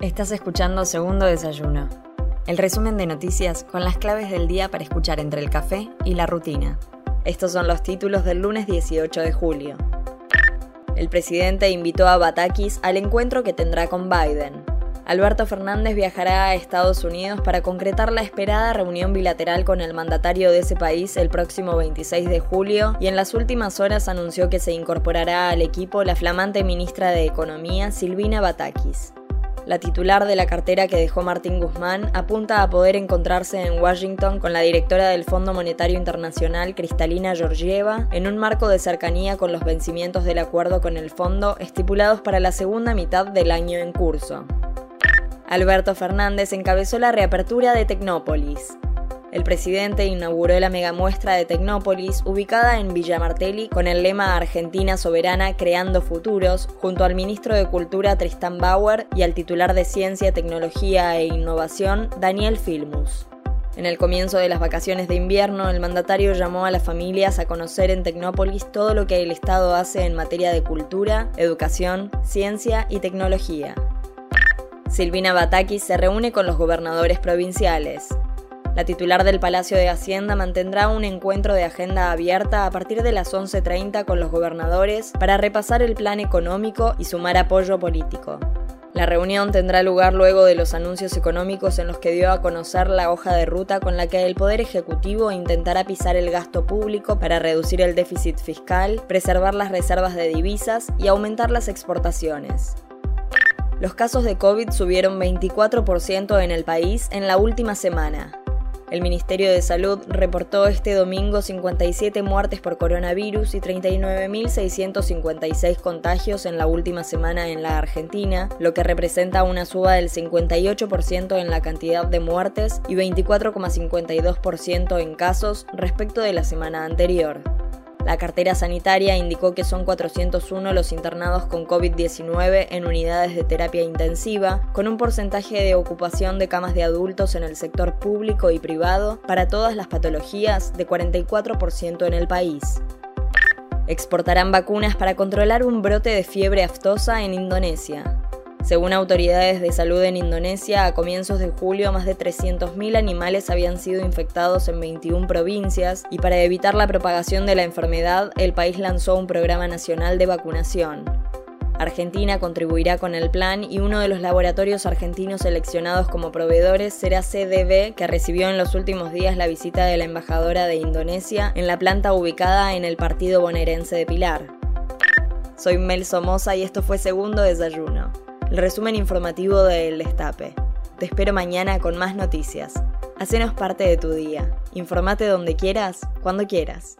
Estás escuchando Segundo Desayuno, el resumen de noticias con las claves del día para escuchar entre el café y la rutina. Estos son los títulos del lunes 18 de julio. El presidente invitó a Batakis al encuentro que tendrá con Biden. Alberto Fernández viajará a Estados Unidos para concretar la esperada reunión bilateral con el mandatario de ese país el próximo 26 de julio y en las últimas horas anunció que se incorporará al equipo la flamante ministra de Economía Silvina Batakis. La titular de la cartera que dejó Martín Guzmán apunta a poder encontrarse en Washington con la directora del Fondo Monetario Internacional, Cristalina Georgieva, en un marco de cercanía con los vencimientos del acuerdo con el fondo estipulados para la segunda mitad del año en curso. Alberto Fernández encabezó la reapertura de Tecnópolis. El presidente inauguró la megamuestra de Tecnópolis, ubicada en Villa Martelli, con el lema Argentina Soberana Creando Futuros, junto al ministro de Cultura Tristan Bauer y al titular de Ciencia, Tecnología e Innovación, Daniel Filmus. En el comienzo de las vacaciones de invierno, el mandatario llamó a las familias a conocer en Tecnópolis todo lo que el Estado hace en materia de cultura, educación, ciencia y tecnología. Silvina Batakis se reúne con los gobernadores provinciales. La titular del Palacio de Hacienda mantendrá un encuentro de agenda abierta a partir de las 11.30 con los gobernadores para repasar el plan económico y sumar apoyo político. La reunión tendrá lugar luego de los anuncios económicos en los que dio a conocer la hoja de ruta con la que el Poder Ejecutivo intentará pisar el gasto público para reducir el déficit fiscal, preservar las reservas de divisas y aumentar las exportaciones. Los casos de COVID subieron 24% en el país en la última semana, el Ministerio de Salud reportó este domingo 57 muertes por coronavirus y 39.656 contagios en la última semana en la Argentina, lo que representa una suba del 58% en la cantidad de muertes y 24,52% en casos respecto de la semana anterior. La cartera sanitaria indicó que son 401 los internados con COVID-19 en unidades de terapia intensiva, con un porcentaje de ocupación de camas de adultos en el sector público y privado para todas las patologías de 44% en el país. Exportarán vacunas para controlar un brote de fiebre aftosa en Indonesia. Según autoridades de salud en Indonesia, a comienzos de julio más de 300.000 animales habían sido infectados en 21 provincias y para evitar la propagación de la enfermedad, el país lanzó un programa nacional de vacunación. Argentina contribuirá con el plan y uno de los laboratorios argentinos seleccionados como proveedores será CDB, que recibió en los últimos días la visita de la embajadora de Indonesia en la planta ubicada en el partido bonaerense de Pilar. Soy Mel Somoza y esto fue Segundo Desayuno el resumen informativo de El Destape. Te espero mañana con más noticias. Hacenos parte de tu día. Informate donde quieras, cuando quieras.